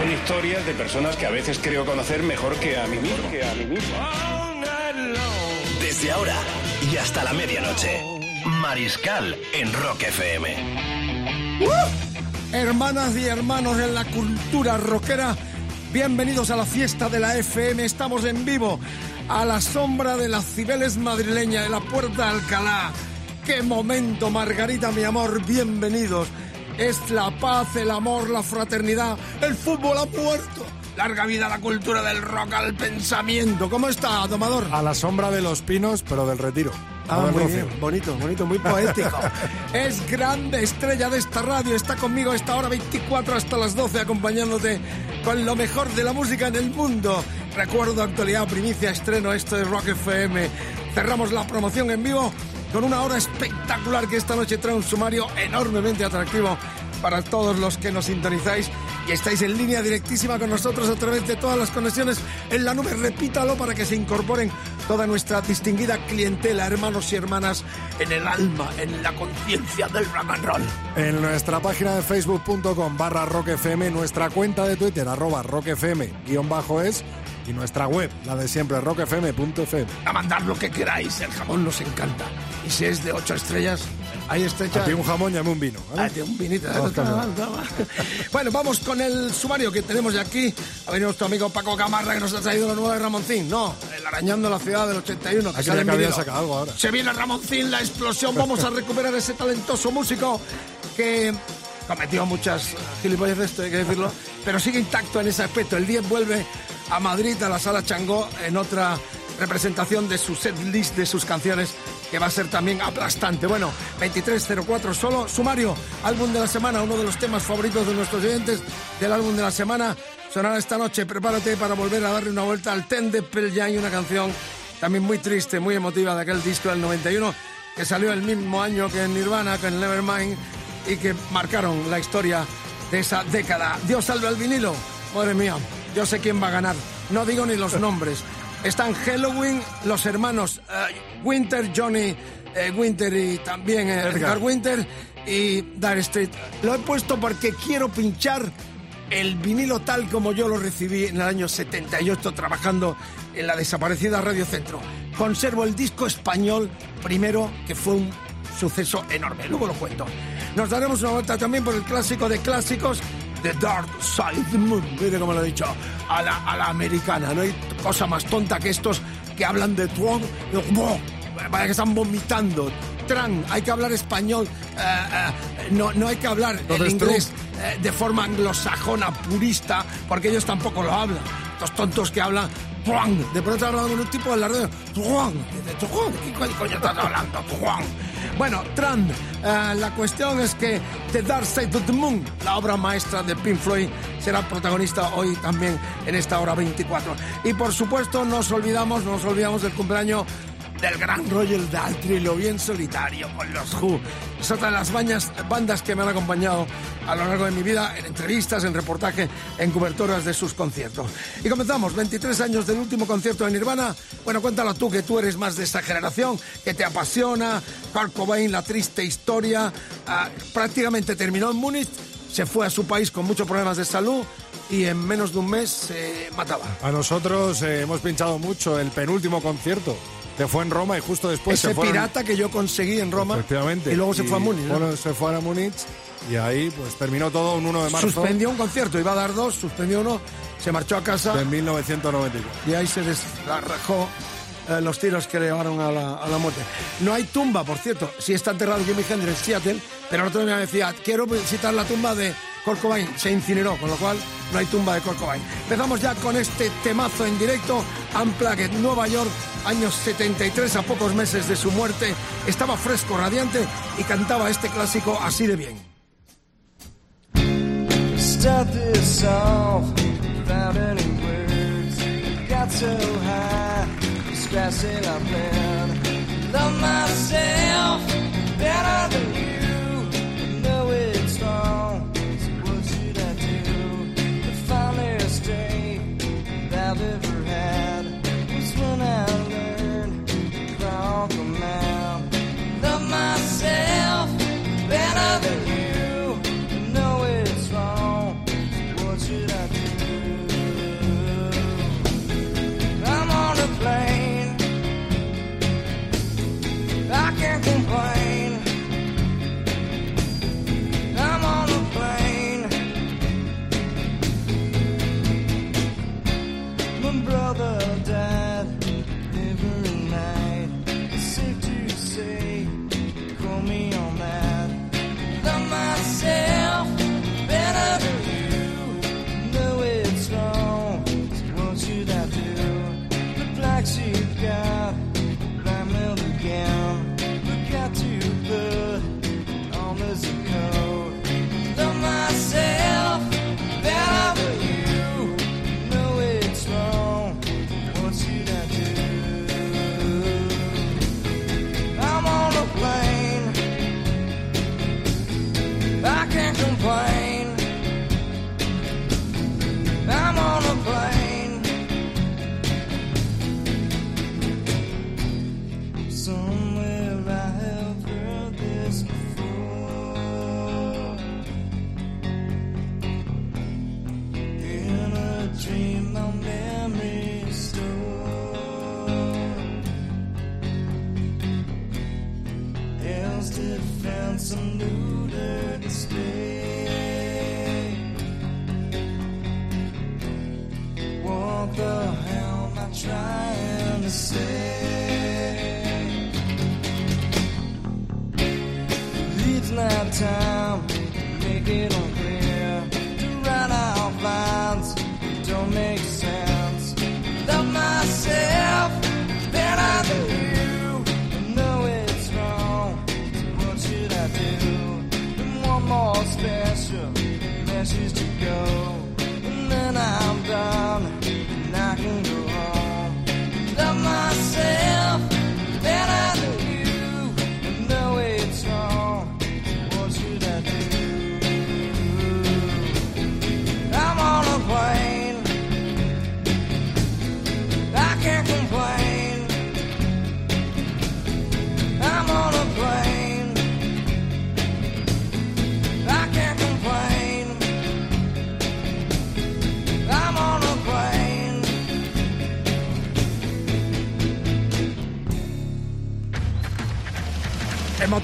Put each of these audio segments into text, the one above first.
Son historias de personas que a veces creo conocer mejor que a mí mismo. Que a mí mismo. Desde ahora y hasta la medianoche. Mariscal en Rock FM. Hermanas y hermanos en la cultura rockera, bienvenidos a la fiesta de la FM. Estamos en vivo a la sombra de las Cibeles madrileña de la Puerta de Alcalá. ¡Qué momento, Margarita, mi amor! Bienvenidos. Es la paz, el amor, la fraternidad. El fútbol ha muerto. Larga vida a la cultura del rock, al pensamiento. ¿Cómo está, domador? A la sombra de los pinos, pero del retiro. Ah, muy bien, bonito, bonito, muy poético. es grande estrella de esta radio, está conmigo a esta hora 24 hasta las 12 acompañándote con lo mejor de la música en el mundo. Recuerdo, actualidad, primicia, estreno, esto es Rock FM. Cerramos la promoción en vivo con una hora espectacular que esta noche trae un sumario enormemente atractivo para todos los que nos sintonizáis y estáis en línea directísima con nosotros a través de todas las conexiones en la nube. Repítalo para que se incorporen toda nuestra distinguida clientela, hermanos y hermanas, en el alma, en la conciencia del rock and roll. En nuestra página de facebook.com barra rockfm, nuestra cuenta de Twitter arroba rockfm guion bajo es y nuestra web, la de siempre, rockfm.fm. A mandar lo que queráis, el jamón nos encanta. Y si es de ocho estrellas, ahí está hecha. A ti un jamón mí un vino. ¿vale? De un vinito. Vamos con Toma, toma. Bueno, vamos con el sumario que tenemos ya aquí. Ha venido nuestro amigo Paco Camarra que nos ha traído lo nuevo de Ramoncín. No, el arañando la ciudad del 81. Aquí sale que había sacado algo ahora. Se viene Ramoncín, la explosión. Vamos a recuperar ese talentoso músico que cometió muchas gilipollas de esto, hay que decirlo, pero sigue intacto en ese aspecto. El 10 vuelve a Madrid, a la sala Changó, en otra representación de su set list de sus canciones que va a ser también aplastante. Bueno, 2304 solo, sumario, álbum de la semana, uno de los temas favoritos de nuestros oyentes del álbum de la semana. Sonará esta noche, prepárate para volver a darle una vuelta al Ten de Pearl Jam, una canción también muy triste, muy emotiva de aquel disco del 91 que salió el mismo año que en Nirvana, que en Nevermind y que marcaron la historia de esa década. Dios salve al vinilo. Madre mía, yo sé quién va a ganar. No digo ni los nombres. Están Halloween, los hermanos eh, Winter, Johnny eh, Winter y también eh, Edgar Winter y Dire Street. Lo he puesto porque quiero pinchar el vinilo tal como yo lo recibí en el año 78 trabajando en la desaparecida Radio Centro. Conservo el disco español primero, que fue un suceso enorme. Luego lo cuento. Nos daremos una vuelta también por el clásico de clásicos, The Dark Side of the Moon. Mire cómo lo he dicho, a la, a la americana. No hay cosa más tonta que estos que hablan de Trump. Vaya que están vomitando. Tran, hay que hablar español. eh, eh, no, no hay que hablar el inglés eh, de forma anglosajona, purista, porque ellos tampoco lo hablan. Estos tontos que hablan. De pronto hablan con un tipo de la radio. Tuan. Dice, "Tuan, ¿De qué co- coño estás hablando? Bueno, Tran, eh, la cuestión es que The Dark Side of the Moon, la obra maestra de Pink Floyd, será protagonista hoy también en esta hora 24. Y por supuesto, nos olvidamos, nos olvidamos del cumpleaños del gran Roger Daltrey, lo bien solitario con los Who. Es las bañas- bandas que me han acompañado a lo largo de mi vida en entrevistas, en reportaje, en coberturas de sus conciertos. Y comenzamos, 23 años del último concierto de Nirvana. Bueno, cuéntalo tú, que tú eres más de esta generación, que te apasiona. Kurt Cobain, la triste historia. ah, prácticamente terminó en Múnich, se fue a su país con muchos problemas de salud y en menos de un mes se mataba. A nosotros eh, hemos pinchado mucho el penúltimo concierto, que fue en Roma y justo después Ese se fueron- pirata que yo conseguí en Roma Efectivamente. y luego se fue a Múnich. ¿no? Bueno, se fue a Múnich y ahí pues terminó todo un 1 de marzo suspendió un concierto, iba a dar dos, suspendió uno, se marchó a casa de 1994. y ahí se desarrajó eh, los tiros que le llevaron a la, a muerte. No hay tumba, por cierto, sí está enterrado Jimi Hendrix en Seattle, pero el otro día me decía, quiero visitar la tumba de Kurt se incineró, con lo cual no hay tumba de Kurt. Empezamos ya con este temazo en directo, Unplugged, Nueva York, años 73, a pocos meses de su muerte, estaba fresco, radiante y cantaba este clásico así de bien. Start this off stressing up and love myself better than you. Know it's wrong, so what should I do? The finest day that I've ever had was when I learned to crawl the mountain. Love myself better than you. Can't complain. I'm on a plane. My brother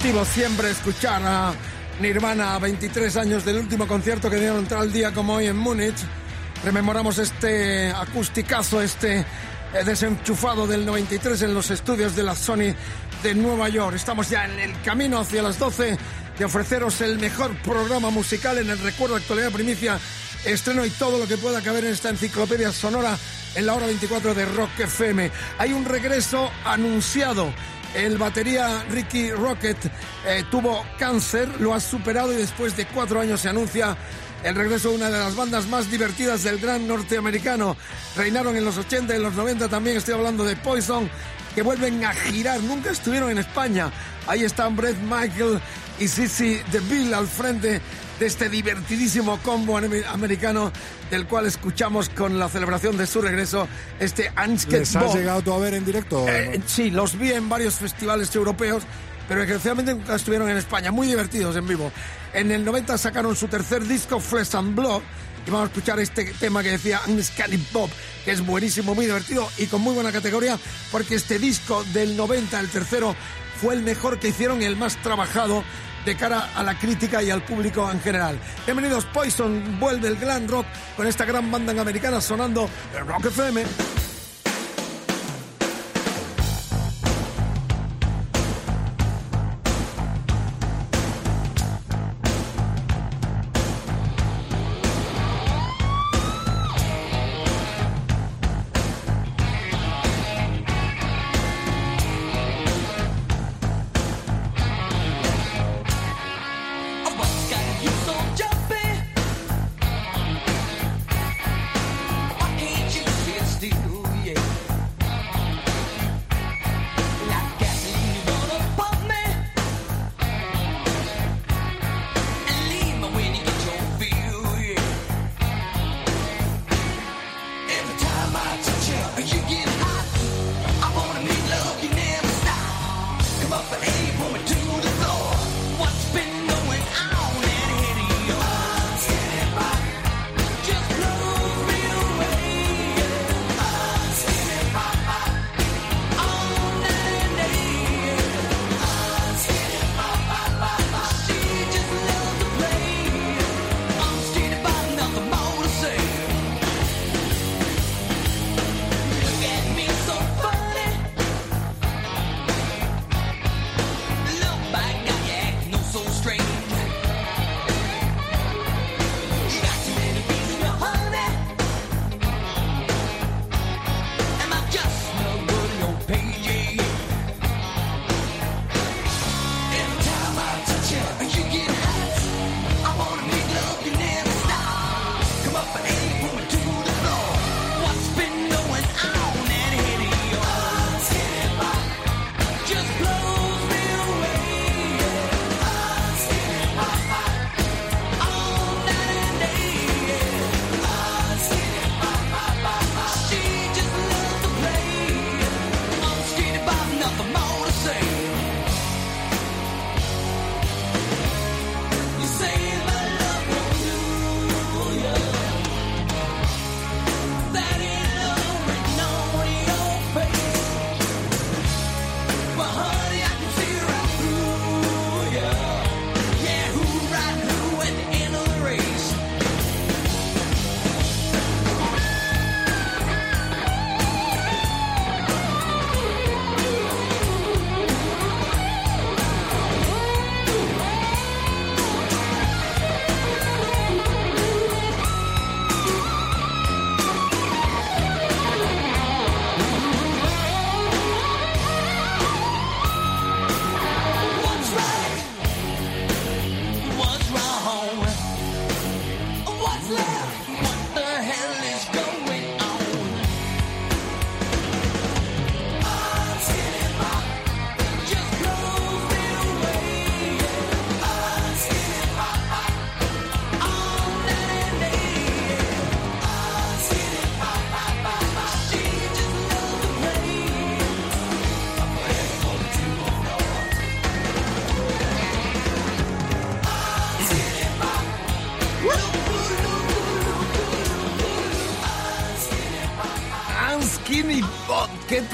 Siempre escuchar a Nirvana a 23 años del último concierto que dieron tal día como hoy en Múnich. Rememoramos este acusticazo, este eh, desenchufado del 93 en los estudios de la Sony de Nueva York. Estamos ya en el camino hacia las 12 de ofreceros el mejor programa musical en el recuerdo, actualidad, primicia, estreno y todo lo que pueda caber en esta enciclopedia sonora en la hora 24 de Rock FM. Hay un regreso anunciado. El batería Ricky Rocket eh, tuvo cáncer, lo ha superado y después de cuatro años se anuncia el regreso de una de las bandas más divertidas del gran norteamericano. Reinaron en los 80 y en los 90 también, estoy hablando de Poison, que vuelven a girar, nunca estuvieron en España. Ahí están Brett Michael y Sissy DeVille al frente de este divertidísimo combo ame- americano del cual escuchamos con la celebración de su regreso este Ansket ¿Les has llegado tú a ver en directo? Eh, sí, los vi en varios festivales europeos, pero desgraciadamente nunca estuvieron en España. Muy divertidos en vivo. En el 90 sacaron su tercer disco, Flesh and Blood, y vamos a escuchar este tema que decía Unscally Bob, que es buenísimo, muy divertido y con muy buena categoría, porque este disco del 90, el tercero, fue el mejor que hicieron y el más trabajado de cara a la crítica y al público en general. Bienvenidos, Poison, vuelve el glam rock con esta gran banda americana sonando en Rock FM.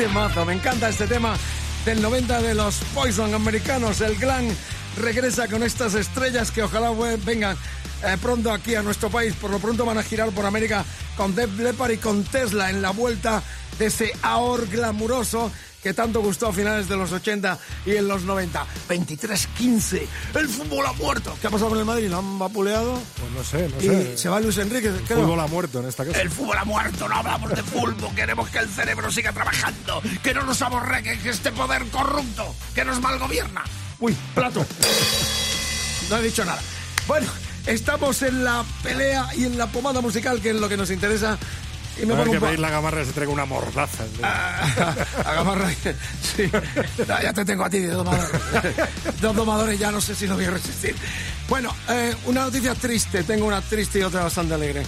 Temazo! Me encanta este tema del 90 de los Poison americanos. El Glam regresa con estas estrellas que ojalá vengan eh, pronto aquí a nuestro país. Por lo pronto van a girar por América con Def Leppard y con Tesla en la vuelta de ese ahor glamuroso que tanto gustó a finales de los 80 y en los 90. 23-15. El fútbol ha muerto. ¿Qué ha pasado con el Madrid? ¿Lo han vapuleado? No sé, no Y sé. se va Luis Enrique. El fútbol ha muerto en esta casa. El fútbol ha muerto, no hablamos de fútbol, queremos que el cerebro siga trabajando, que no nos aborregue que este poder corrupto, que nos malgobierna. Uy, plato. No he dicho nada. Bueno, estamos en la pelea y en la pomada musical, que es lo que nos interesa. Y me A ver que pedir la gamarra se traiga una mordaza. Ah, a Gamarra, sí. No, ya te tengo a ti de domador. Dos domadores ya no sé si lo voy a resistir. Bueno, eh, una noticia triste. Tengo una triste y otra bastante alegre.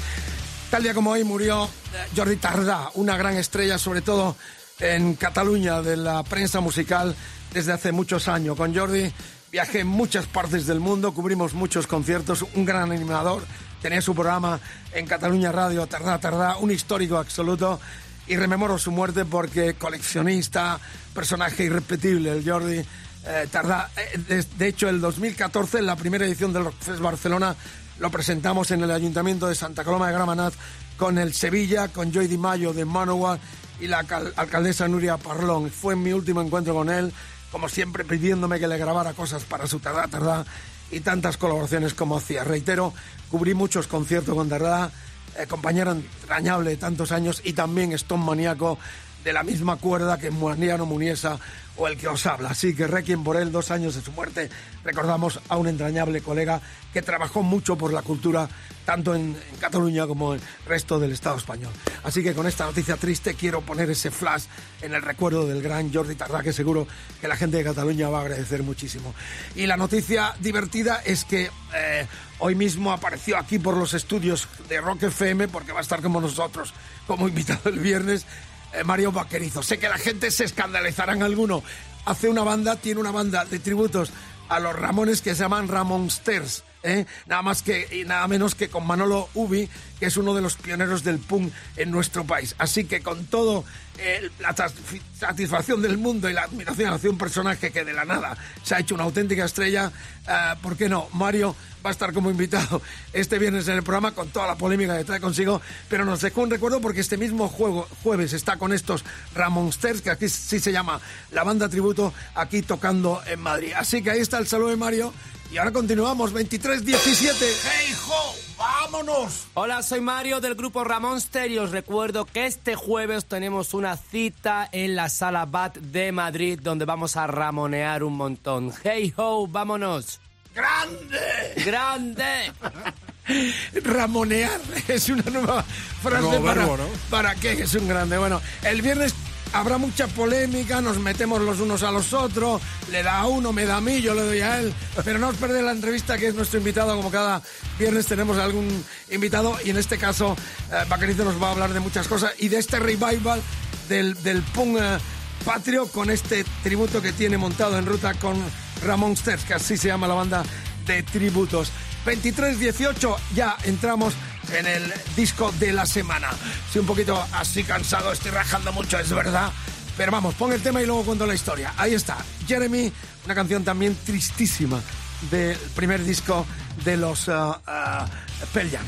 Tal día como hoy murió eh, Jordi Tardá, una gran estrella, sobre todo en Cataluña, de la prensa musical desde hace muchos años. Con Jordi viajé en muchas partes del mundo, cubrimos muchos conciertos, un gran animador. Tenía su programa en Cataluña Radio, Tardá, Tardá, un histórico absoluto. Y rememoro su muerte porque coleccionista, personaje irrepetible, el Jordi. eh, Tardá. Eh, de, hecho, el 2014, en la primera edición del Rockfest Barcelona, lo presentamos en el Ayuntamiento de Santa Coloma de Gramenet con el Sevilla, con Joy Di Mayo de Manowar y la alcal- alcaldesa Nuria Parlón. Fue mi último encuentro con él, como siempre pidiéndome que le grabara cosas para su Tardá, Tardá y tantas colaboraciones como hacía. Reitero, cubrí muchos conciertos con Tardá, eh, compañero entrañable de tantos años y también Stone maníaco de la misma cuerda que Mariano Muniesa o el que os habla. Así que requiem por él, dos años de su muerte, recordamos a un entrañable colega que trabajó mucho por la cultura tanto en, Cataluña como en el resto del Estado español. Así que con esta noticia triste quiero poner ese flash en el recuerdo del gran Jordi Tardá, que seguro que la gente de Cataluña va a agradecer muchísimo. Y la noticia divertida es que eh, hoy mismo apareció aquí por los estudios de Rock FM, porque va a estar como nosotros como invitado el viernes, Mario Vaquerizo. Sé que la gente se escandalizarán alguno. Hace una banda, tiene una banda de tributos a los Ramones que se llaman Ramonsters. ¿eh? Nada más que y nada menos que con Manolo Ubi, que es uno de los pioneros del punk en nuestro país. Así que con todo eh, la satisf- satisfacción del mundo y la admiración hacia un personaje que de la nada se ha hecho una auténtica estrella, eh, ¿por qué no? Mario va a estar como invitado este viernes en el programa con toda la polémica que trae consigo, pero nos dejó un recuerdo porque este mismo juego, jueves está con estos Ramonsters, que aquí sí se llama la banda tributo, aquí tocando en Madrid. Así que ahí está el saludo de Mario y ahora continuamos, 23-17. ¡Hey, ho! ¡Vámonos! Hola, soy Mario del grupo Ramón Stereo. Os recuerdo que este jueves tenemos una cita en la sala BAT de Madrid donde vamos a ramonear un montón. Hey ho, vámonos. ¡Grande! ¡Grande! Ramonear es una nueva frase Nuevo para, verbo, ¿no? ¿para qué? Es un grande. Bueno, el viernes habrá mucha polémica, nos metemos los unos a los otros, le da a uno, me da a mí, yo le doy a él, pero no os perdéis la entrevista que es nuestro invitado, como cada viernes tenemos algún invitado y en este caso eh, nos va a hablar de muchas cosas y de este revival del, del punk eh, patrio con este tributo que tiene montado en ruta con Ramón Sters, que así se llama la banda de tributos. 23-18, ya entramos en el disco de la semana. Estoy un poquito así cansado, estoy rajando mucho, es verdad. Pero vamos, pon el tema y luego cuento la historia. Ahí está, Jeremy, una canción también tristísima del primer disco de los uh, uh, Pearl Jam.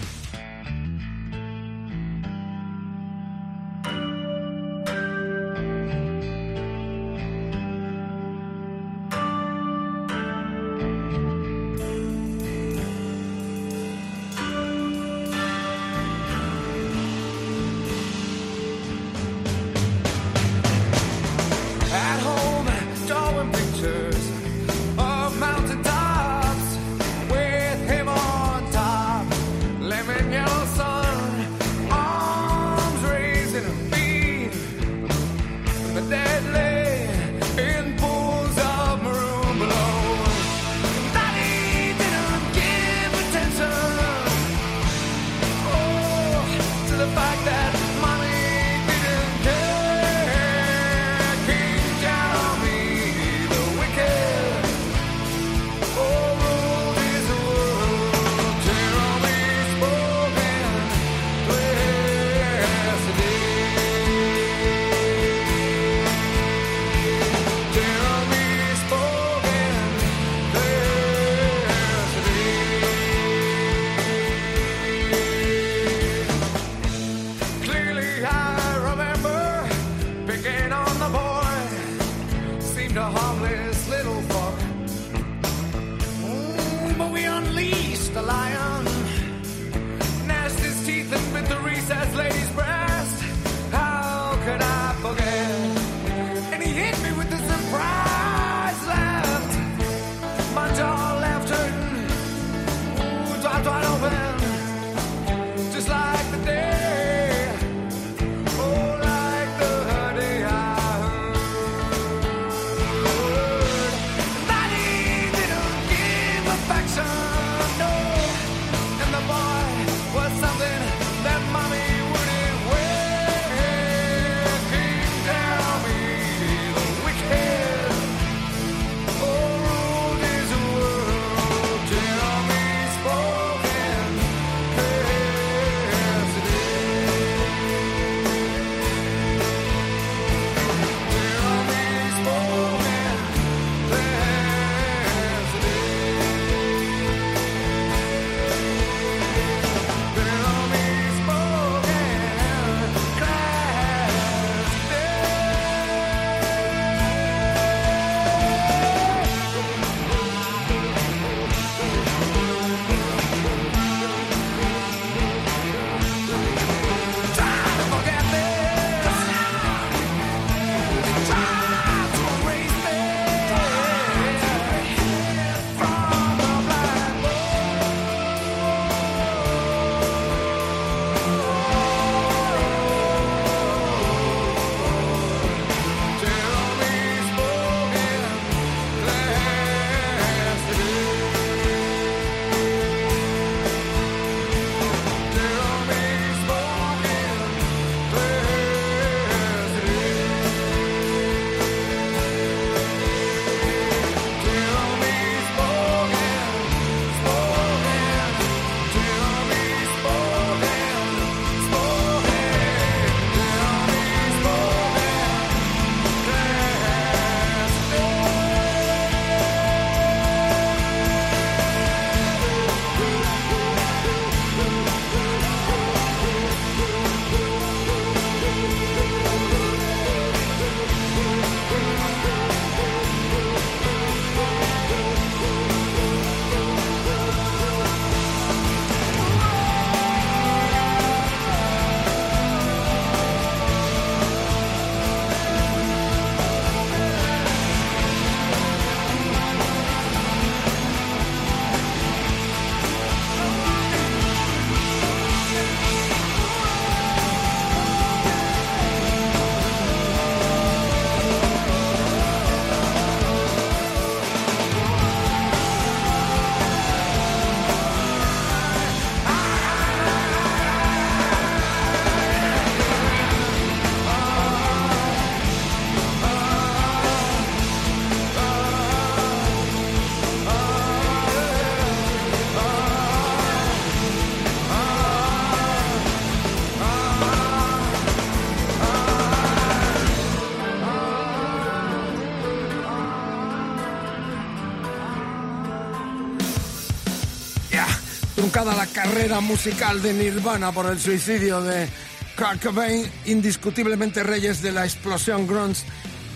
Truncada la carrera musical de Nirvana por el suicidio de Kurt Cobain, indiscutiblemente reyes de la explosión grunge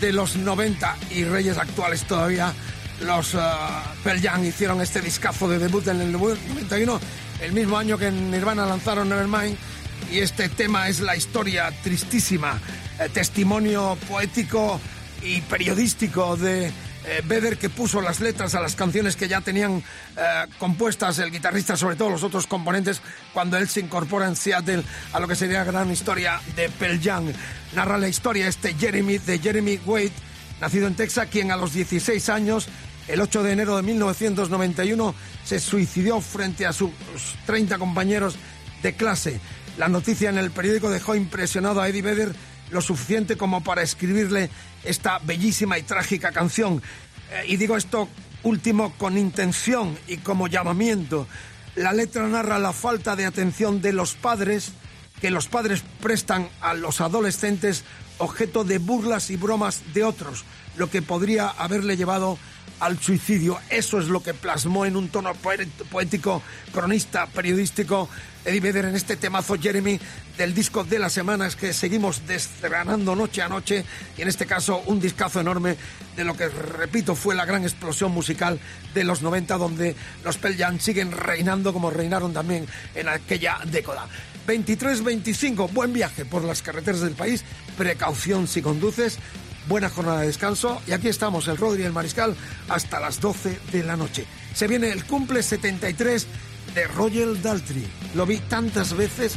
de los 90 y reyes actuales todavía. Los uh, Pearl Jam hicieron este discazo de debut en el 91, el mismo año que Nirvana lanzaron Nevermind. Y este tema es la historia tristísima, eh, testimonio poético y periodístico de eh, que puso las letras a las canciones que ya tenían eh, compuestas el guitarrista, sobre todo los otros componentes, cuando él se incorpora en Seattle a lo que sería la gran historia de Pearl Jam. Narra la historia este Jeremy, de Jeremy Wade, nacido en Texas, quien a los 16 años, el 8 de enero de 1991, se suicidó frente a sus 30 compañeros de clase. La noticia en el periódico dejó impresionado a Eddie Vedder lo suficiente como para escribirle esta bellísima y trágica canción. Eh, y digo esto último con intención y como llamamiento. La letra narra la falta de atención de los padres que los padres prestan a los adolescentes objeto de burlas y bromas de otros, lo que podría haberle llevado al suicidio. Eso es lo que plasmó en un tono poético, cronista, periodístico, Eddie Vedder en este temazo Jeremy del disco de las semanas que seguimos desgranando noche a noche y en este caso un discazo enorme de lo que repito fue la gran explosión musical de los 90 donde los Pearl siguen reinando como reinaron también en aquella década. 23-25, buen viaje por las carreteras del país, precaución si conduces, buena jornada de descanso y aquí estamos el Rodri y el Mariscal hasta las 12 de la noche. Se viene el cumple 73 de Roger Daltrey. Lo vi tantas veces,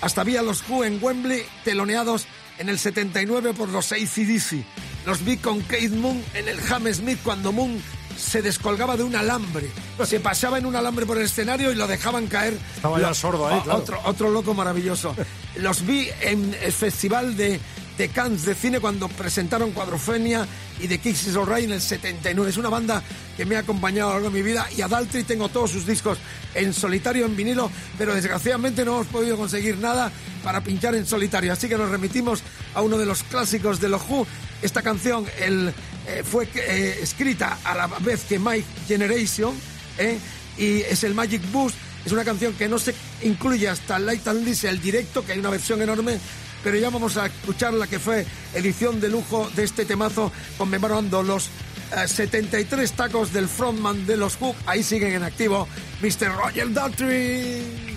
hasta vi a los Who en Wembley teloneados en el 79 por los ACDC. Los vi con Keith Moon en el Hammersmith cuando Moon se descolgaba de un alambre. Se pasaba en un alambre por el escenario y lo dejaban caer. Estaba ya sordo ahí, claro. Otro, otro loco maravilloso. Los vi en el festival de, de Cannes de cine cuando presentaron Cuadrofenia y The Kicks is Alright en el 79. Es una banda que me ha acompañado a lo largo de mi vida y a tengo todos sus discos en solitario, en vinilo, pero desgraciadamente no hemos podido conseguir nada para pinchar en solitario. Así que nos remitimos a uno de los clásicos de los Who. Esta canción el, eh, fue eh, escrita a la vez que My Generation ¿eh? y es el Magic Boost. Es una canción que no se incluye hasta Light and Lise, el directo, que hay una versión enorme, pero ya vamos a escuchar la que fue edición de lujo de este temazo, conmemorando los eh, 73 tacos del frontman de los Hook. Ahí siguen en activo Mr. Roger Daltrey.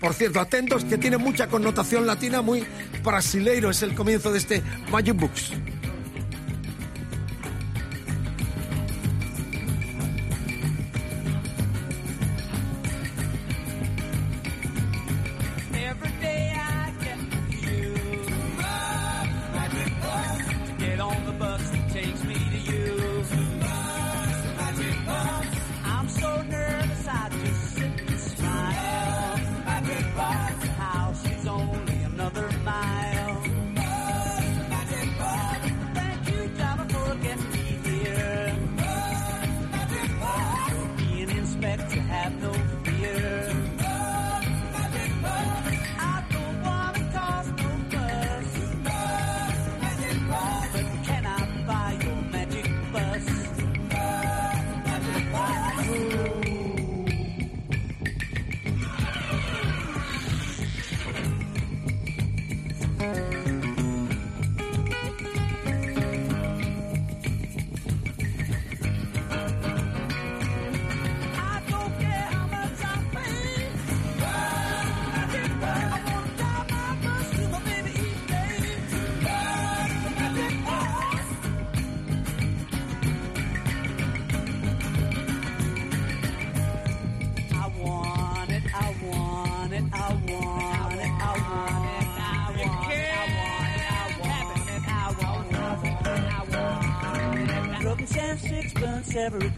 Por cierto, atentos que tiene mucha connotación latina, muy brasileiro. Es el comienzo de este Magic Books.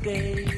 Day.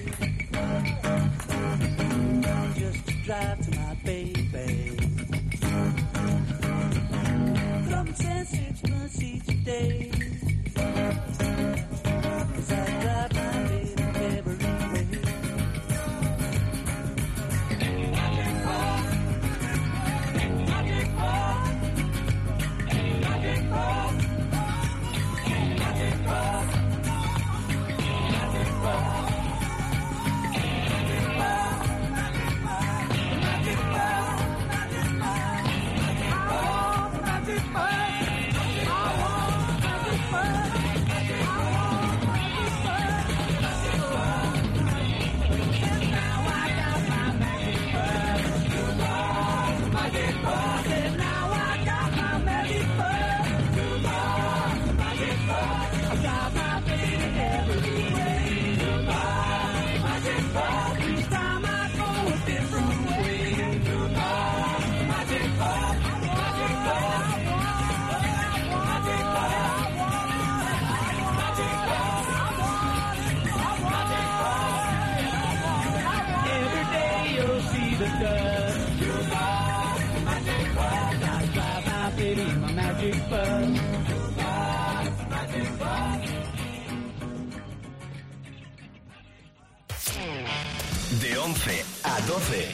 De 11 a 12,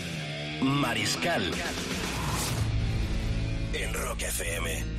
Mariscal. En Rock FM.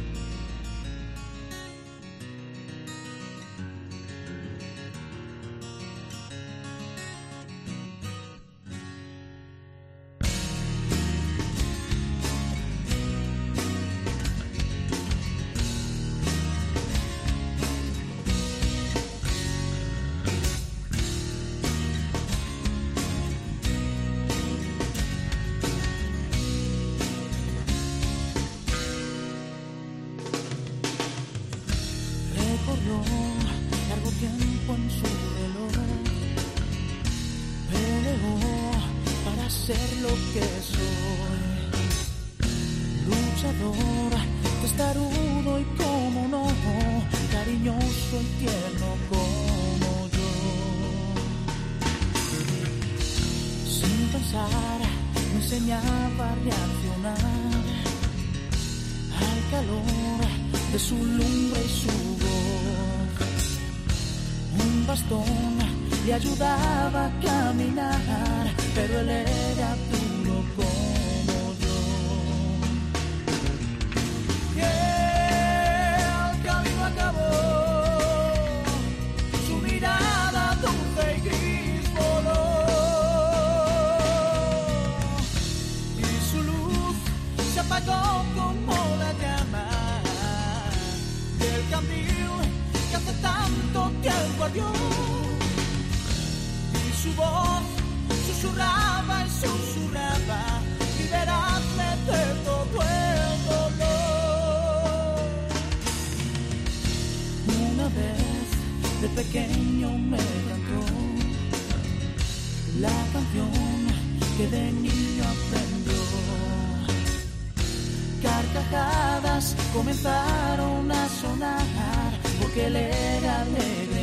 Me cantó la canción que de niño aprendió. Carcajadas comenzaron a sonar porque él era alegre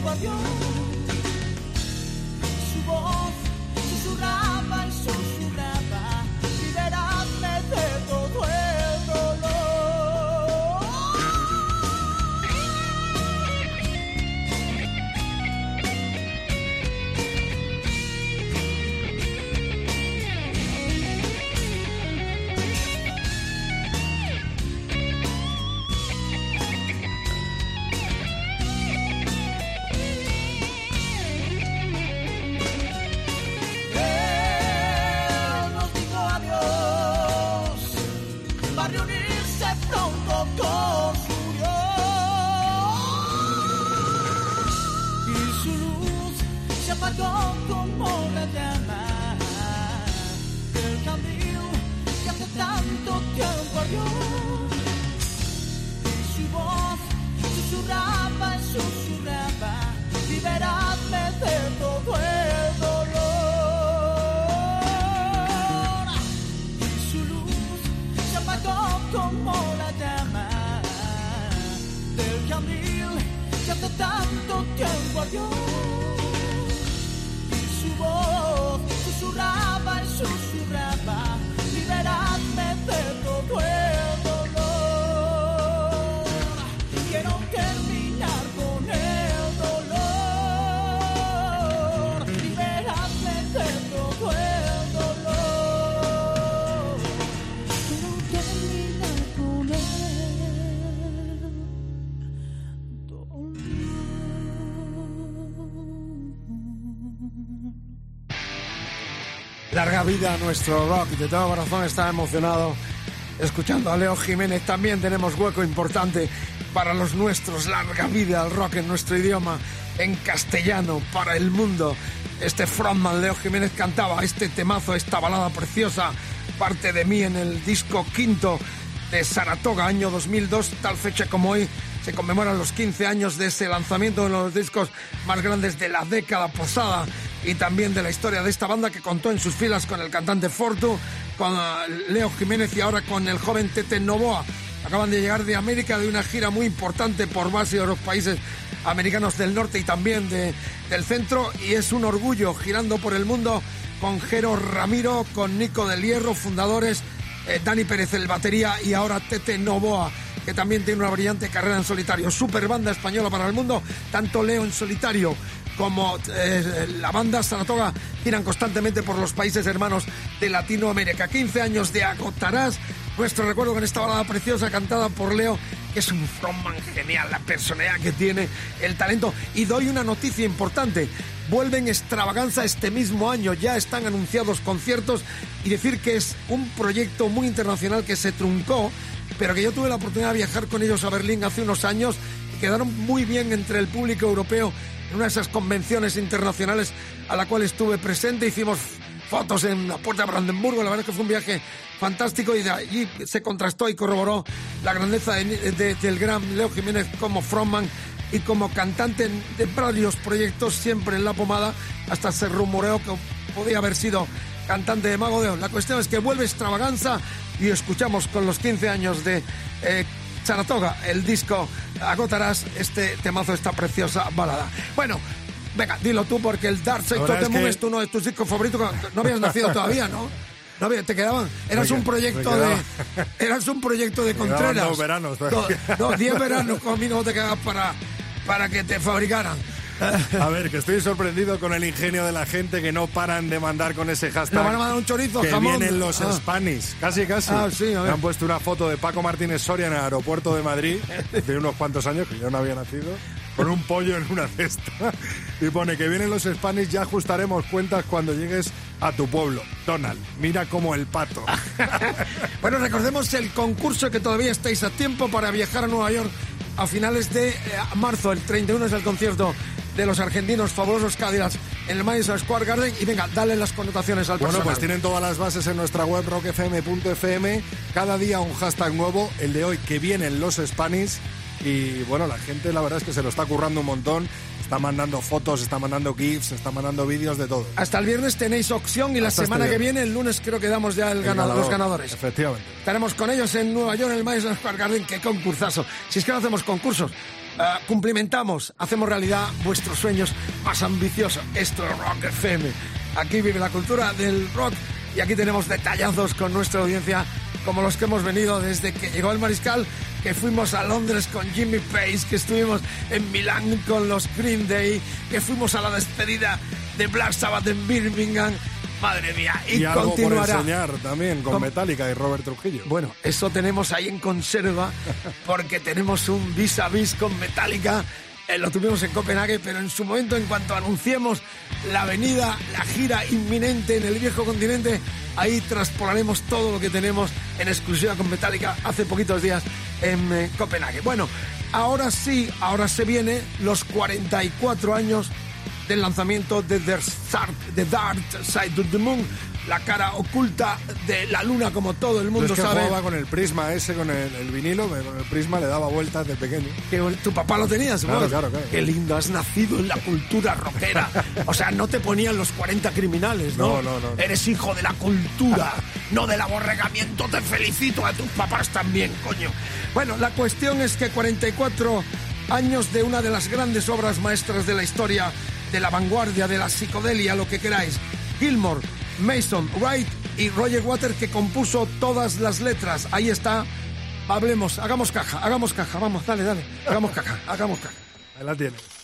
Su voz susurraba Larga vida a nuestro rock. De todo corazón está emocionado escuchando a Leo Jiménez. También tenemos hueco importante para los nuestros. Larga vida al rock en nuestro idioma, en castellano, para el mundo. Este frontman Leo Jiménez cantaba este temazo, esta balada preciosa, parte de mí en el disco quinto de Saratoga, año 2002, tal fecha como hoy. Se conmemoran los 15 años de ese lanzamiento, de los discos más grandes de la década posada y también de la historia de esta banda que contó en sus filas con el cantante Fortu, con eh, Leo Jiménez y ahora con el joven Tete Novoa. Acaban de llegar de América de una gira muy importante por varios países americanos del norte y también de- del centro y es un orgullo girando por el mundo con Jero Ramiro, con Nico del Hierro, fundadores, eh, Dani Pérez el batería y ahora Tete Novoa que también tiene una brillante carrera en solitario. Super banda española para el mundo, tanto Leo en solitario como eh, la banda Saratoga giran constantemente por los países hermanos de Latinoamérica. 15 años de Agotarás, nuestro recuerdo con esta balada preciosa cantada por Leo, es un frontman genial, la personalidad que tiene, el talento. Y doy una noticia importante. Vuelven extravaganza este mismo año, ya están anunciados conciertos y decir que es un proyecto muy internacional que se truncó, pero que yo tuve la oportunidad de viajar con ellos a Berlín hace unos años quedaron muy bien entre el público europeo en una de esas convenciones internacionales a la cual estuve presente. Hicimos fotos en la puerta de Brandenburgo, la verdad es que fue un viaje fantástico y de allí se contrastó y corroboró la grandeza de- de- del gran Leo Jiménez como frontman y como cantante de varios proyectos, siempre en la pomada, hasta se rumoreó que podía haber sido cantante de Mago de Oz. La cuestión es que vuelve extravaganza y escuchamos con los 15 años de eh, Saratoga, el disco Agotarás, este temazo, esta preciosa balada. Bueno, venga, dilo tú porque el Dark Side of the es Moon que- es uno de tus discos favoritos. No habías nacido todavía, ¿no? No te quedaban. Eras un proyecto de. Eras un proyecto de Contreras. dos veranos No, todavía. no, diez veranos conmigo te quedabas para, para que te fabricaran. A ver, que estoy sorprendido con el ingenio de la gente que no paran de mandar con ese hashtag. Nos van a mandar un chorizo, que jamón. vienen los Ah. Spanish, casi casi. Ah, sí, a ver. Me han puesto una foto de Paco Martínez Soria en el aeropuerto de Madrid, de unos cuantos años, que yo no había nacido, con un pollo en una cesta. Y pone que vienen los Spanish, ya ajustaremos cuentas cuando llegues a tu pueblo. Donald, mira como el pato. Bueno, recordemos el concurso que todavía estáis a tiempo para viajar a Nueva York a finales de eh, marzo. El 31 es el concierto de los argentinos fabulosos Cadillacs en el Madison Square Garden. Y venga, dale las connotaciones al Bueno, personal. pues tienen todas las bases en nuestra web rockfm.fm. Cada día un hashtag nuevo, el de hoy que vienen los Spanish. Y bueno, la gente la verdad es que se lo está currando un montón. Está mandando fotos, está mandando GIFs, está mandando vídeos de todo. Hasta el viernes tenéis opción y la Hasta este semana que viene, el lunes, creo que damos ya el El ganador, los ganador, ganadores. Efectivamente. Estaremos con ellos en Nueva York, en el Madison Square Garden. ¡Qué concursazo! Si es que no hacemos concursos, ah, cumplimentamos, hacemos realidad vuestros sueños más ambiciosos. Esto es Rock FM. Aquí vive la cultura del rock y aquí tenemos detallazos con nuestra audiencia, como los que hemos venido desde que llegó el Mariscal, que fuimos a Londres con Jimmy Page, que estuvimos en Milán con los Green Day, que fuimos a la despedida de Black Sabbath en Birmingham. Madre mía, y, Y, algo por continuará. enseñar también con Metallica y Robert Trujillo. Bueno, eso tenemos ahí en conserva porque tenemos un vis a vis con Metallica. Eh, lo tuvimos en Copenhague, pero en su momento, en cuanto anunciemos la venida, la gira inminente en el viejo continente, ahí traspolaremos todo lo que tenemos en exclusiva con Metallica hace poquitos días en eh, Copenhague. Bueno, ahora sí, ahora se viene los 44 años del lanzamiento de The, Dark, The Dark Side of the Moon, la cara oculta de la luna, como todo el Yo mundo es que sabe. jugaba con el prisma ese, con el, el vinilo, con el prisma le daba vueltas de pequeño. Que tu papá lo tenía, supongo. Claro, claro, claro. Qué lindo, has nacido en la cultura rockera. O sea, no te ponían los 40 criminales, ¿no? No, no, no, no. Eres hijo de la cultura, no del aborregamiento. Te felicito a tus papás también, coño. Bueno, la cuestión es que 44 años de una de las grandes obras maestras de la historia, de la vanguardia, de la psicodelia, lo que queráis. Gilmore, Mason, Wright y Roger Waters que compuso todas las letras. Ahí está. Hablemos, hagamos caja, hagamos caja, vamos, dale, dale, hagamos caja, hagamos caja. Ahí la tienes.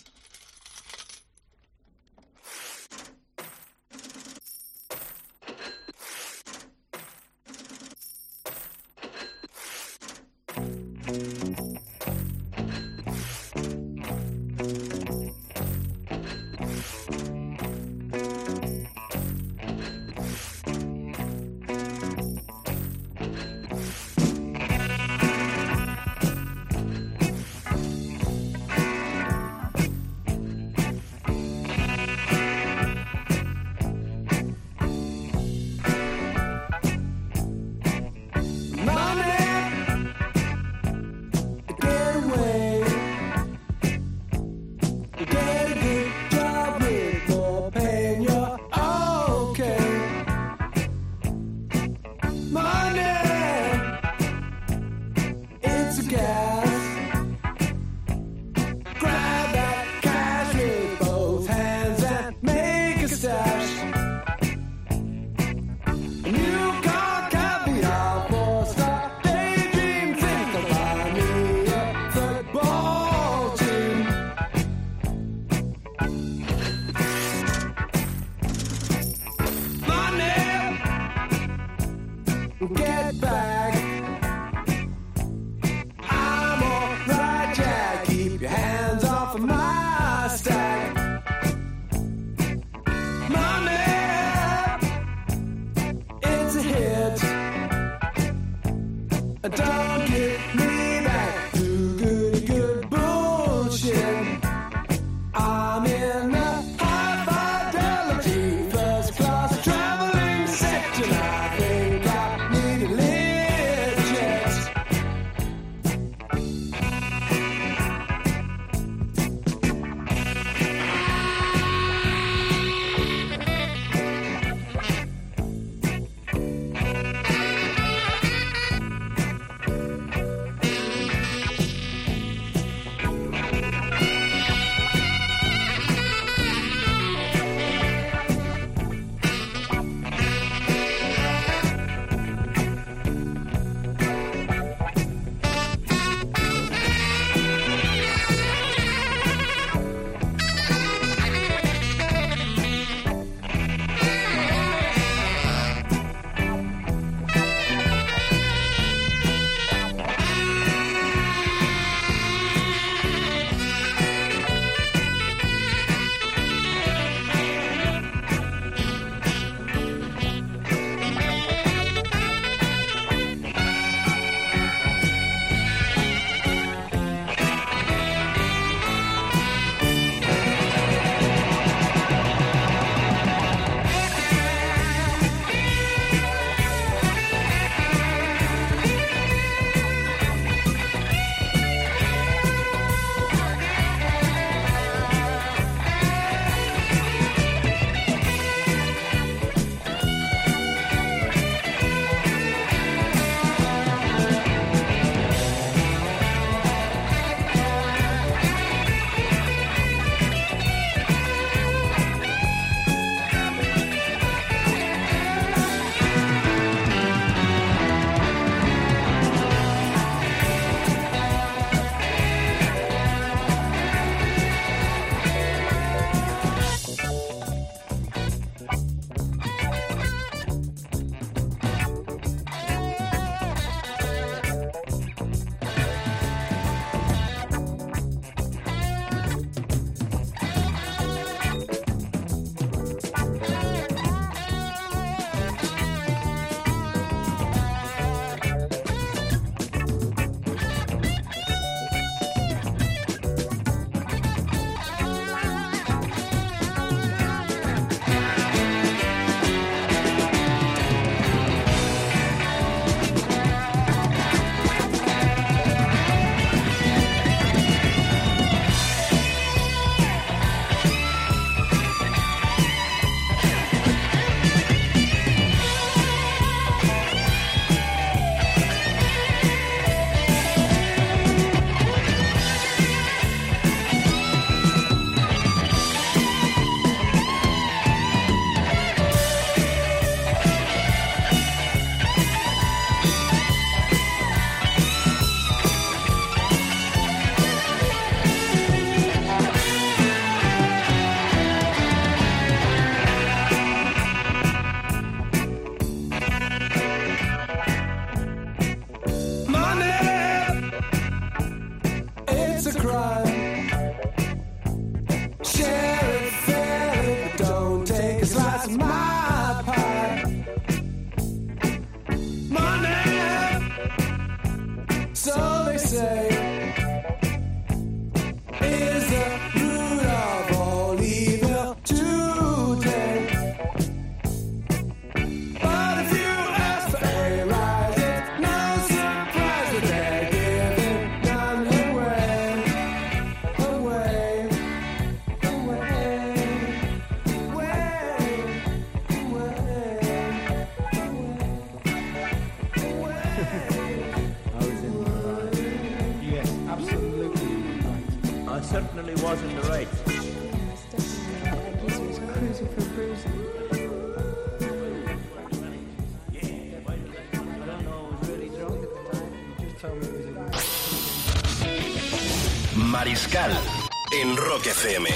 FM.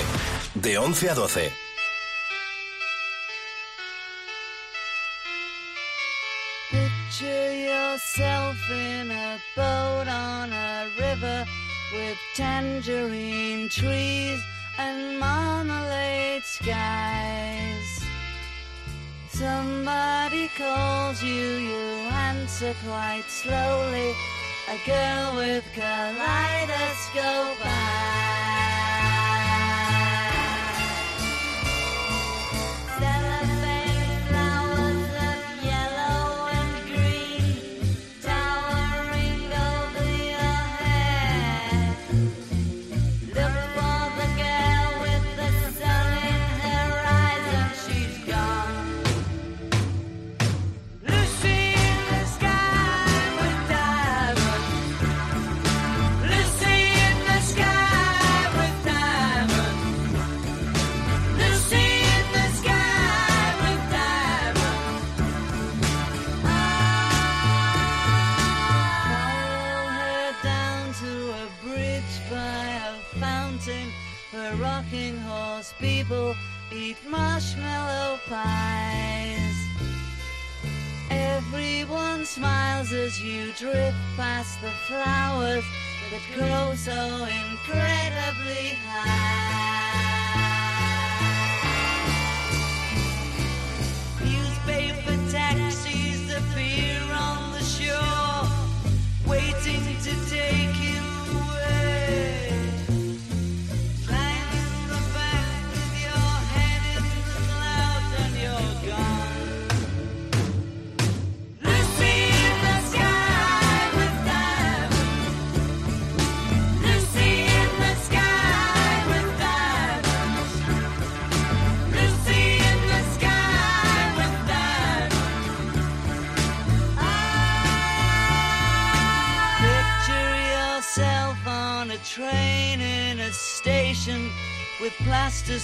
De 11 a 12.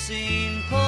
seen.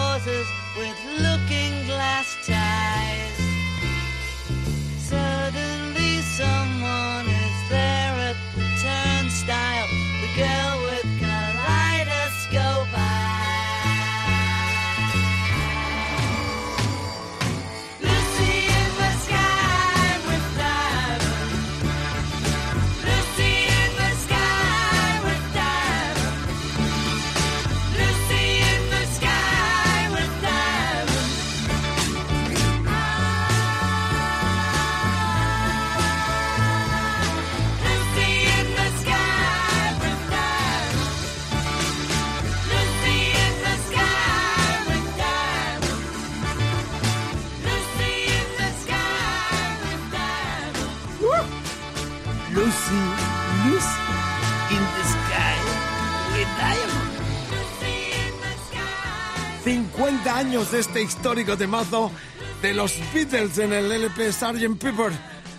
Años de este histórico temazo de los Beatles en el LP Sgt. Pepper.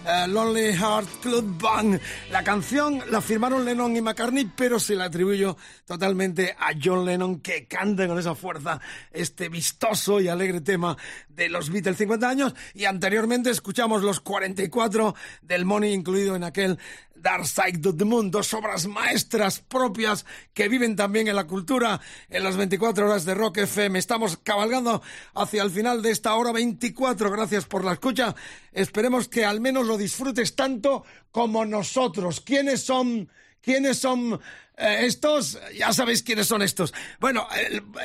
eh, Lonely Heart Club Band. La canción la firmaron Lennon y McCartney, pero se la atribuyo totalmente a John Lennon que canta con esa fuerza este vistoso y alegre tema de los Beatles 50 años. Y anteriormente escuchamos los 44 del Money incluido en aquel Dark Side of the Moon, dos obras maestras propias que viven también en la cultura en las 24 horas de Rock FM. Estamos cabalgando hacia el final de esta hora 24. Gracias por la escucha. Esperemos que al menos lo disfrutes tanto como nosotros. ¿Quiénes son? ¿Quiénes son eh, estos? Ya sabéis quiénes son estos. Bueno,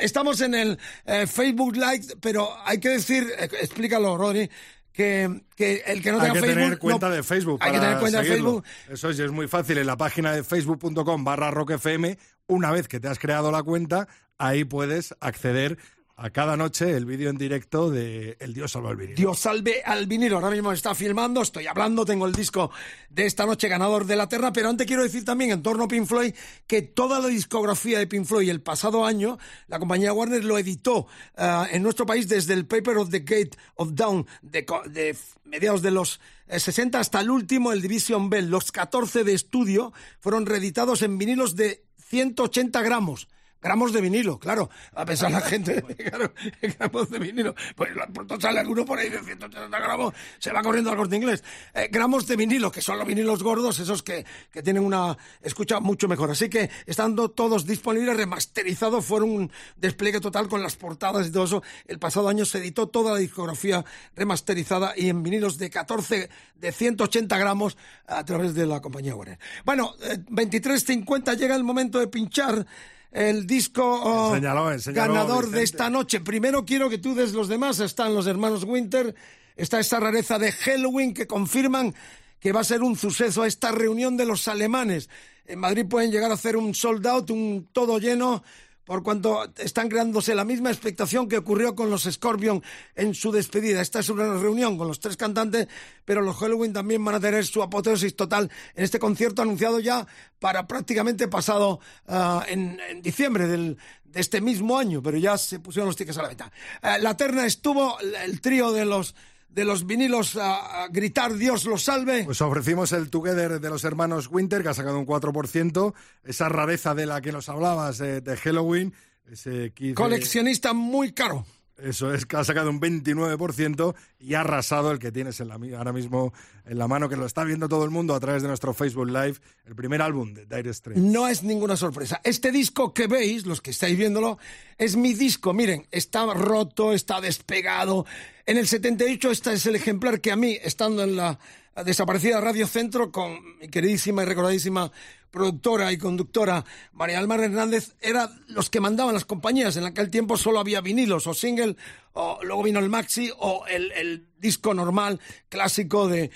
estamos en el eh, Facebook Live, pero hay que decir, eh, explícalo, Rodri, que, que el que no hay tenga que Facebook... tener cuenta no- de Facebook. Hay que para tener cuenta de. Facebook. Eso es, es muy fácil. En la página de facebook.com barra rockfm, una vez que te has creado la cuenta, ahí puedes acceder a cada noche el vídeo en directo de El Dios salva el vinilo. Dios salve al vinilo. Ahora mismo está filmando, estoy hablando, tengo el disco de esta noche ganador de la Terra, pero antes quiero decir también en torno a Pink Floyd que toda la discografía de Pink Floyd el pasado año, la compañía Warner lo editó ah, en nuestro país desde el Paper of the Gate of Dawn de, de mediados de los eh, 60 hasta el último, el Division Bell. Los 14 de estudio fueron reeditados en vinilos de 180 gramos. Gramos de vinilo, claro. A pesar la gente, claro, gramos de vinilo. Pues pronto sale alguno por ahí de 180 gramos, se va corriendo al corte inglés. Eh, gramos de vinilo, que son los vinilos gordos, esos que, que tienen una escucha mucho mejor. Así que estando todos disponibles, remasterizados, fueron un despliegue total con las portadas y todo eso. El pasado año se editó toda la discografía remasterizada y en vinilos de 14, de 180 gramos a través de la compañía Warner. Bueno, eh, 23.50 llega el momento de pinchar el disco oh, Enséñalo, enséñalo, ganador de esta noche. Primero quiero que tú des los demás. Están los hermanos Winter, está esta rareza de Halloween que confirman que va a ser un suceso esta reunión de los alemanes. En Madrid pueden llegar a hacer un sold out, un todo lleno, por cuanto están creándose la misma expectación que ocurrió con los Scorpion en su despedida. Esta es una reunión con los tres cantantes, pero los Halloween también van a tener su apoteosis total en este concierto anunciado ya para prácticamente pasado ah, en, diciembre de este mismo año, pero ya se pusieron los tickets a la venta. Eh, la terna estuvo el trío de los de los vinilos a, a gritar Dios los salve. Pues ofrecimos el Together de los hermanos Winter, que ha sacado un 4%. Esa rareza de la que nos hablabas eh, de Halloween. Ese kit de- Coleccionista muy caro. Eso es, que ha sacado un 29% y ha arrasado el que tienes ahora mismo en la mano, que lo está viendo todo el mundo a través de nuestro Facebook Live, el primer álbum de Dire Straits. No es ninguna sorpresa. Este disco que veis, los que estáis viéndolo, es mi disco. Miren, está roto, está despegado. En el 78 este es el ejemplar que a mí, estando en la desaparecida Radio Centro con mi queridísima y recordadísima productora y conductora María Almar Hernández, eran los que mandaban las compañías. En aquel tiempo solo había vinilos o single, o luego vino el maxi o el, disco normal, clásico de,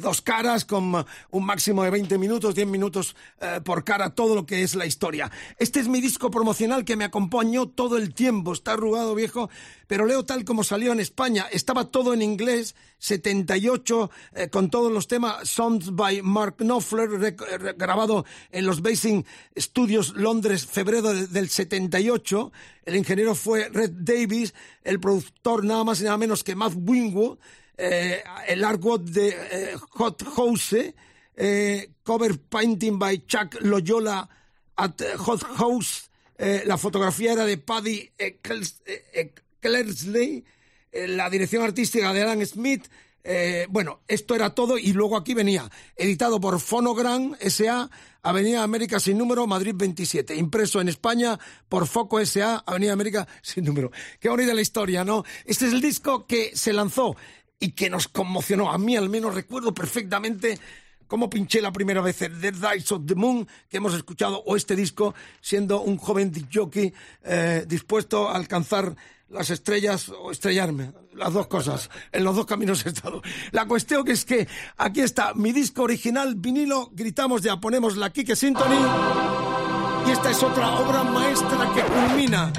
dos caras con un máximo de 20 minutos, 10 minutos eh, por cara, todo lo que es la historia. Este es mi disco promocional que me acompañó todo el tiempo. Está arrugado viejo, pero leo tal como salió en España. Estaba todo en inglés, 78, eh, con todos los temas, Songs by Mark Knopfler, eh, grabado en los Basing Studios Londres, febrero de- del 78. El ingeniero fue Red Davis, el productor nada más y nada menos que Matt Wingwood, eh, el artwork de eh, Hot House, eh, cover painting by Chuck Loyola at Hot House, la fotografía era de Paddy eh, la dirección artística de Alan Smith. Eh, bueno, esto era todo y luego aquí venía, editado por Fonogram S.A., Avenida América sin número, Madrid 27, impreso en España por Foco S.A., Avenida América sin número. Qué bonita la historia, ¿no? Este es el disco que se lanzó y que nos conmocionó. A mí al menos recuerdo perfectamente cómo pinché la primera vez el The Dice of the Moon que hemos escuchado o este disco siendo un joven jockey eh, dispuesto a alcanzar las estrellas o estrellarme, las dos cosas, en los dos caminos he estado. La cuestión que es que aquí está mi disco original, vinilo, gritamos ya, ponemos la Kike Symphony y esta es otra obra maestra que culmina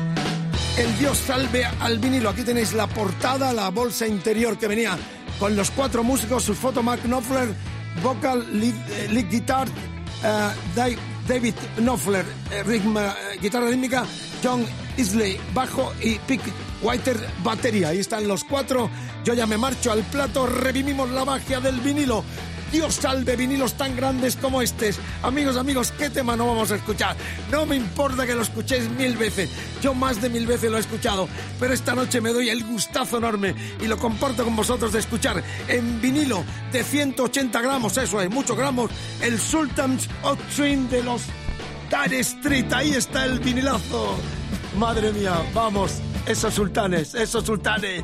el Dios salve al vinilo. Aquí tenéis la portada, la bolsa interior que venía con los cuatro músicos, su foto Mark Knopfler, vocal, lead, eh, lead guitar, eh, Dai- David Knopfler, eh, ritmo, eh, guitarra rítmica, John Isley, bajo y Pick Whiter, batería. Ahí están los cuatro. Yo ya me marcho al plato, revivimos la magia del vinilo. Dios salve vinilos tan grandes como estos. Amigos, amigos, ¿qué tema no vamos a escuchar? No me importa que lo escuchéis mil veces. Yo más de mil veces lo he escuchado. Pero esta noche me doy el gustazo enorme y lo comparto con vosotros de escuchar en vinilo de 180 gramos, eso es, muchos gramos, el Sultan's Octrine de los Dire Street. Ahí está el vinilazo. Madre mía, vamos, esos sultanes, esos sultanes.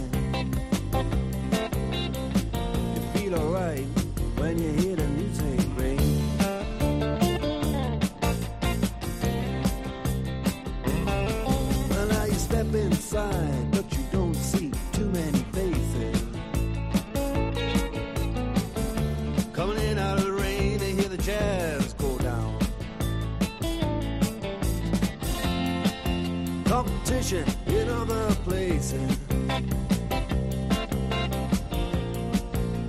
competition in other places.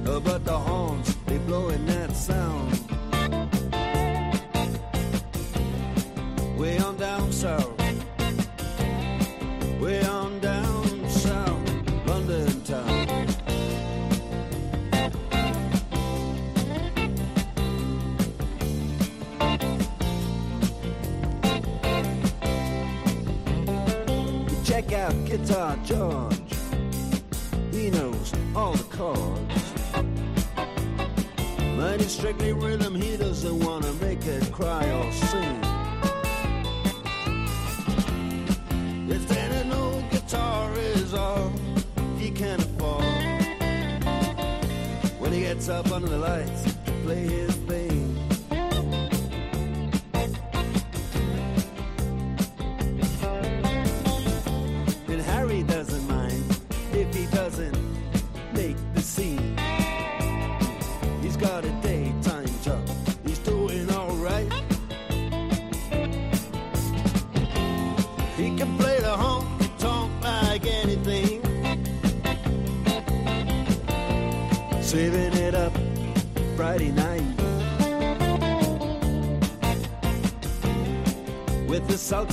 Uh, but the horns, they blowing now.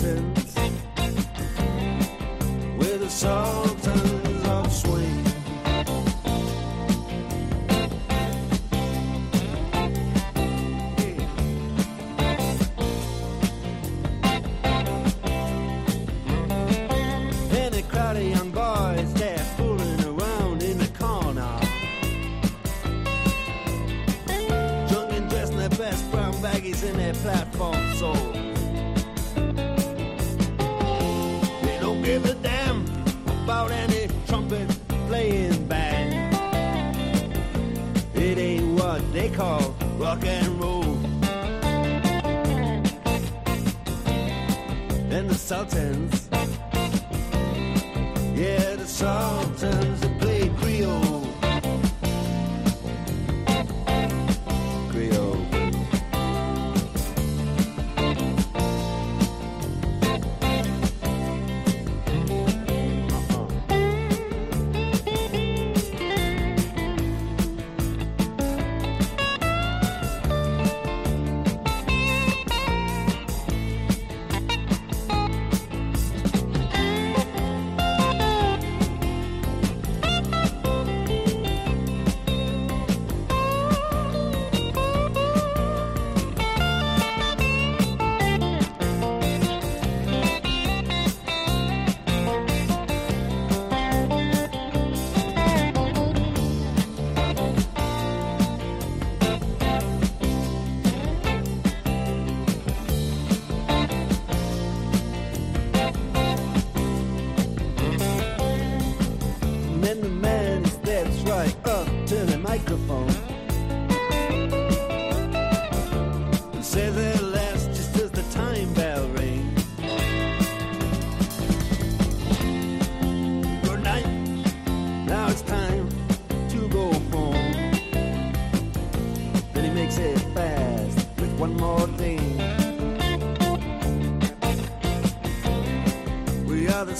happen.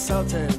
insulted.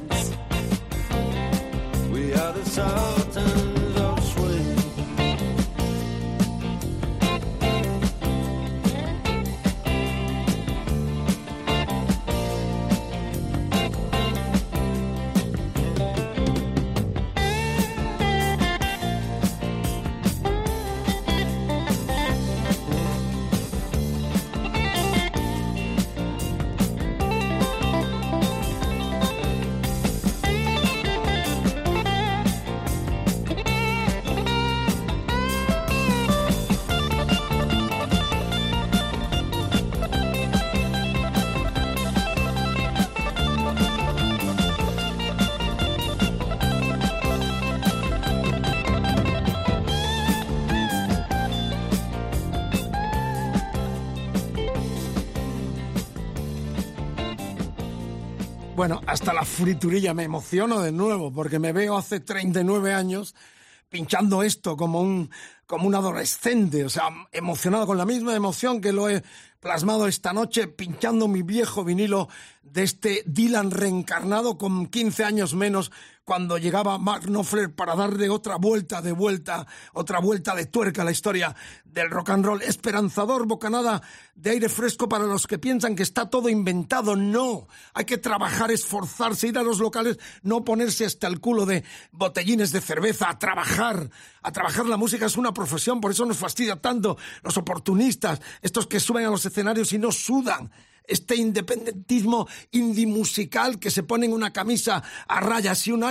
Bueno, hasta la friturilla me emociono de nuevo porque me veo hace 39 años pinchando esto como un, como un adolescente, o sea, emocionado con la misma emoción que lo he plasmado esta noche pinchando mi viejo vinilo de este Dylan reencarnado con 15 años menos cuando llegaba Mark Knopfler para darle otra vuelta de vuelta, otra vuelta de tuerca a la historia del rock and roll. Esperanzador, bocanada de aire fresco para los que piensan que está todo inventado. No, hay que trabajar, esforzarse, ir a los locales, no ponerse hasta el culo de botellines de cerveza, a trabajar. A trabajar la música es una profesión, por eso nos fastidia tanto los oportunistas, estos que suben a los escenarios y no sudan este independentismo indie musical que se ponen una camisa a rayas y un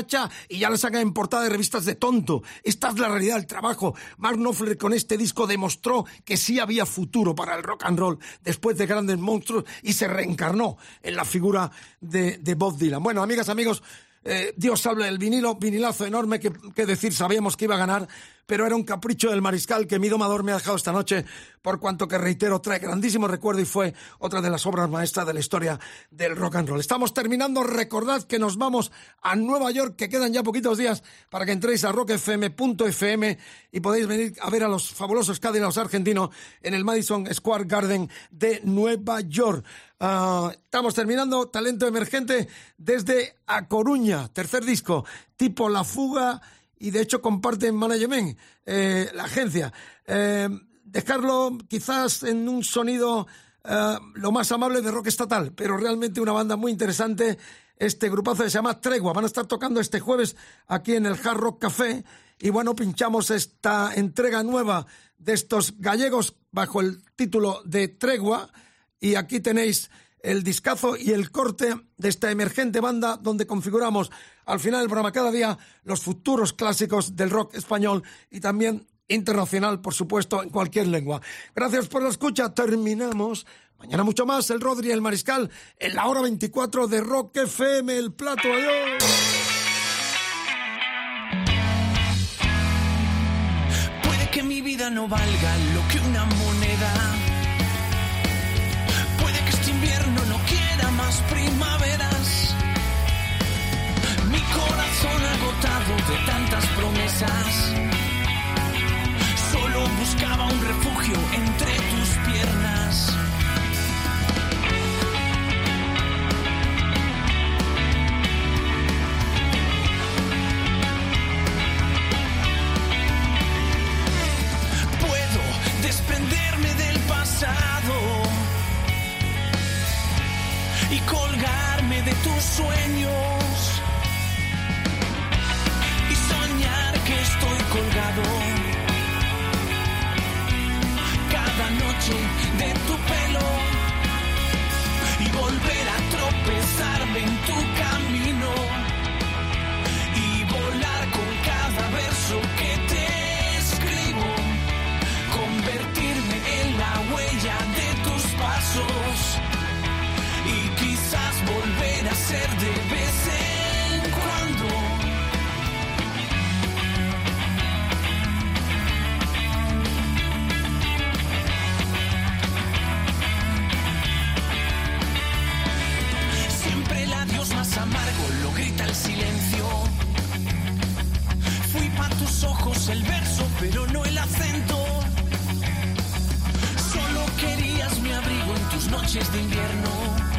y ya la sacan en portada de revistas de tonto. Esta es la realidad del trabajo. Mark Knopfler con este disco demostró que sí había futuro para el rock and roll después de grandes monstruos y se reencarnó en la figura de, de Bob Dylan. Bueno, amigas, amigos, eh, Dios habla del vinilo, vinilazo enorme, que, que, decir, sabíamos que iba a ganar, pero era un capricho del mariscal que mi domador me ha dejado esta noche, por cuanto que reitero, trae grandísimo recuerdo y fue otra de las obras maestras de la historia del rock and roll. Estamos terminando, recordad que nos vamos a Nueva York, que quedan ya poquitos días para que entréis a rockfm.fm y podéis venir a ver a los fabulosos Cadillacs argentinos en el Madison Square Garden de Nueva York. Uh, estamos terminando Talento Emergente desde A Coruña, tercer disco, tipo La Fuga, y de hecho comparten management, eh, la agencia. Eh, dejarlo quizás en un sonido eh, lo más amable de rock estatal, pero realmente una banda muy interesante. Este grupazo se llama Tregua. Van a estar tocando este jueves aquí en el Hard Rock Café. Y bueno, pinchamos esta entrega nueva de estos gallegos bajo el título de Tregua y aquí tenéis el discazo y el corte de esta emergente banda donde configuramos al final del programa cada día los futuros clásicos del rock español y también internacional, por supuesto, en cualquier lengua. Gracias por la escucha. Terminamos. Mañana mucho más, el Rodri el Mariscal en la hora 24 de Rock FM, el plato. Adiós. Puede que mi vida no valga lo que una moneda no quiera más primaveras. Mi corazón agotado de tantas promesas. Solo buscaba un refugio entre tus piernas. Puedo desprenderme del pasado sueños y soñar que estoy colgado. Cada noche de tu pelo y volver a tropezarme en tu ser de vez en cuando. Siempre el adiós más amargo lo grita el silencio. Fui pa' tus ojos el verso, pero no el acento. Solo querías mi abrigo en tus noches de invierno